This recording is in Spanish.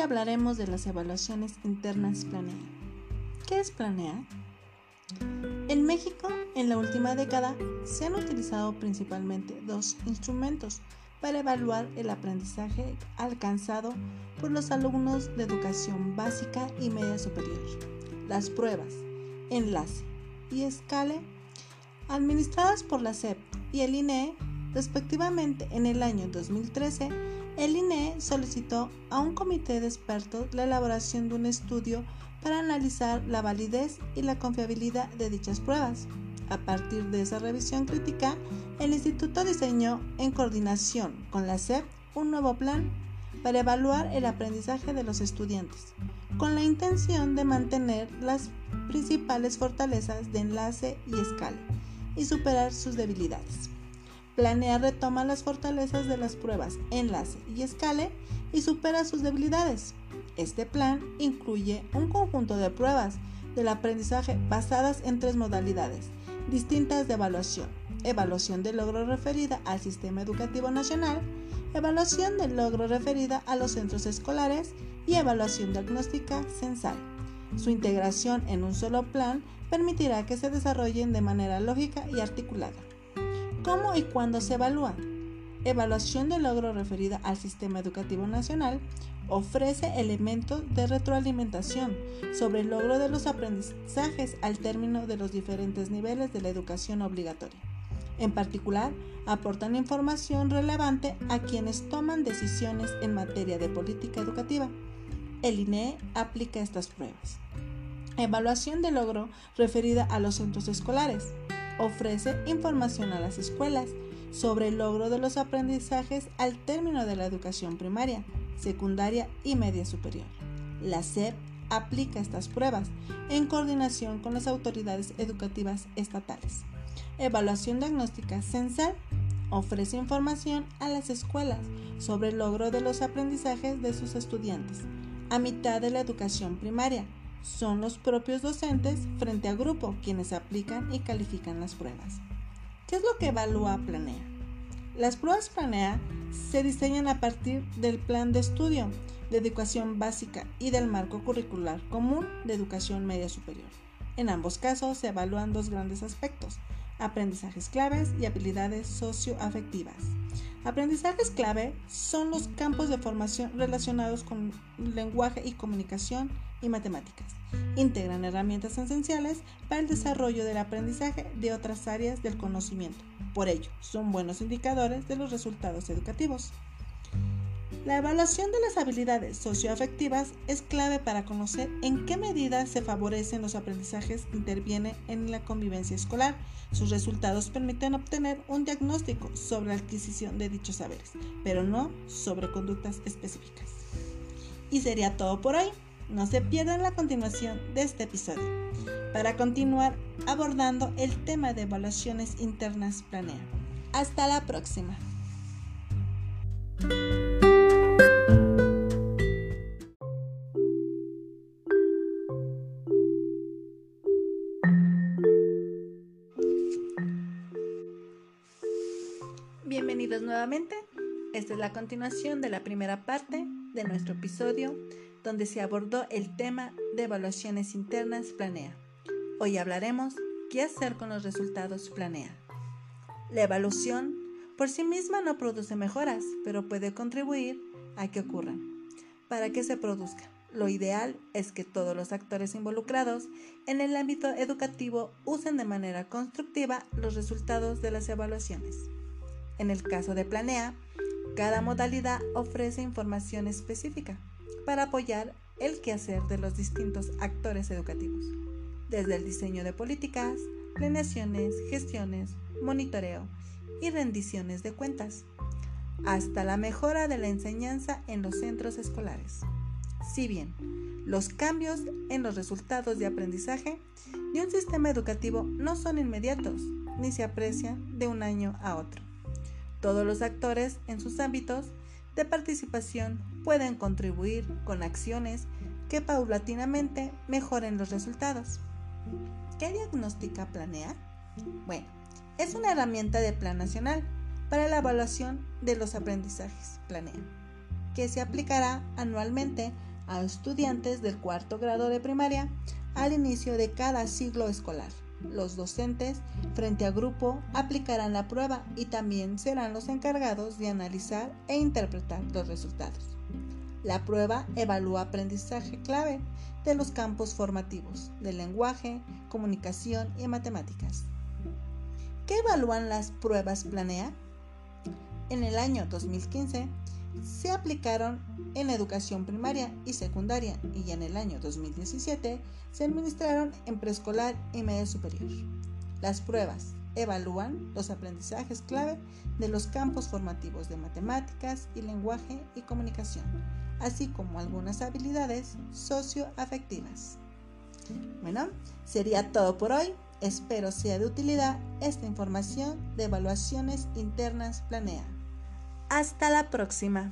hablaremos de las evaluaciones internas Planea. ¿Qué es Planea? En México, en la última década, se han utilizado principalmente dos instrumentos para evaluar el aprendizaje alcanzado por los alumnos de educación básica y media superior. Las pruebas, enlace y escale, administradas por la SEP y el INE, respectivamente en el año 2013, el INE solicitó a un comité de expertos la elaboración de un estudio para analizar la validez y la confiabilidad de dichas pruebas. A partir de esa revisión crítica, el instituto diseñó, en coordinación con la SEP, un nuevo plan para evaluar el aprendizaje de los estudiantes, con la intención de mantener las principales fortalezas de enlace y escala y superar sus debilidades. Planea retoma las fortalezas de las pruebas enlace y escale y supera sus debilidades. Este plan incluye un conjunto de pruebas del aprendizaje basadas en tres modalidades distintas de evaluación. Evaluación de logro referida al sistema educativo nacional, evaluación de logro referida a los centros escolares y evaluación diagnóstica censal. Su integración en un solo plan permitirá que se desarrollen de manera lógica y articulada. ¿Cómo y cuándo se evalúa? Evaluación de logro referida al Sistema Educativo Nacional ofrece elementos de retroalimentación sobre el logro de los aprendizajes al término de los diferentes niveles de la educación obligatoria. En particular, aportan información relevante a quienes toman decisiones en materia de política educativa. El INE aplica estas pruebas. Evaluación de logro referida a los centros escolares ofrece información a las escuelas sobre el logro de los aprendizajes al término de la educación primaria, secundaria y media superior. La SEP aplica estas pruebas en coordinación con las autoridades educativas estatales. Evaluación diagnóstica censal ofrece información a las escuelas sobre el logro de los aprendizajes de sus estudiantes a mitad de la educación primaria, son los propios docentes frente a grupo quienes aplican y califican las pruebas. ¿Qué es lo que evalúa Planea? Las pruebas Planea se diseñan a partir del plan de estudio de educación básica y del marco curricular común de educación media superior. En ambos casos se evalúan dos grandes aspectos, aprendizajes claves y habilidades socioafectivas. Aprendizajes clave son los campos de formación relacionados con lenguaje y comunicación y matemáticas. Integran herramientas esenciales para el desarrollo del aprendizaje de otras áreas del conocimiento. Por ello, son buenos indicadores de los resultados educativos. La evaluación de las habilidades socioafectivas es clave para conocer en qué medida se favorecen los aprendizajes que intervienen en la convivencia escolar. Sus resultados permiten obtener un diagnóstico sobre la adquisición de dichos saberes, pero no sobre conductas específicas. Y sería todo por hoy. No se pierdan la continuación de este episodio para continuar abordando el tema de evaluaciones internas planea. Hasta la próxima. Bienvenidos nuevamente. Esta es la continuación de la primera parte de nuestro episodio donde se abordó el tema de evaluaciones internas Planea. Hoy hablaremos qué hacer con los resultados Planea. La evaluación por sí misma no produce mejoras, pero puede contribuir a que ocurran. Para que se produzca, lo ideal es que todos los actores involucrados en el ámbito educativo usen de manera constructiva los resultados de las evaluaciones. En el caso de Planea, cada modalidad ofrece información específica para apoyar el quehacer de los distintos actores educativos, desde el diseño de políticas, planeaciones, gestiones, monitoreo y rendiciones de cuentas, hasta la mejora de la enseñanza en los centros escolares. Si bien los cambios en los resultados de aprendizaje de un sistema educativo no son inmediatos ni se aprecian de un año a otro. Todos los actores en sus ámbitos de participación pueden contribuir con acciones que paulatinamente mejoren los resultados. ¿Qué diagnóstica planea? Bueno, es una herramienta de Plan Nacional para la evaluación de los aprendizajes Planea, que se aplicará anualmente a estudiantes del cuarto grado de primaria al inicio de cada ciclo escolar. Los docentes frente a grupo aplicarán la prueba y también serán los encargados de analizar e interpretar los resultados. La prueba evalúa aprendizaje clave de los campos formativos del lenguaje, comunicación y matemáticas. ¿Qué evalúan las pruebas Planea? En el año 2015 se aplicaron en educación primaria y secundaria y en el año 2017 se administraron en preescolar y medio superior. Las pruebas evalúan los aprendizajes clave de los campos formativos de matemáticas y lenguaje y comunicación, así como algunas habilidades socioafectivas. Bueno, sería todo por hoy. Espero sea de utilidad esta información de evaluaciones internas Planea. Hasta la próxima.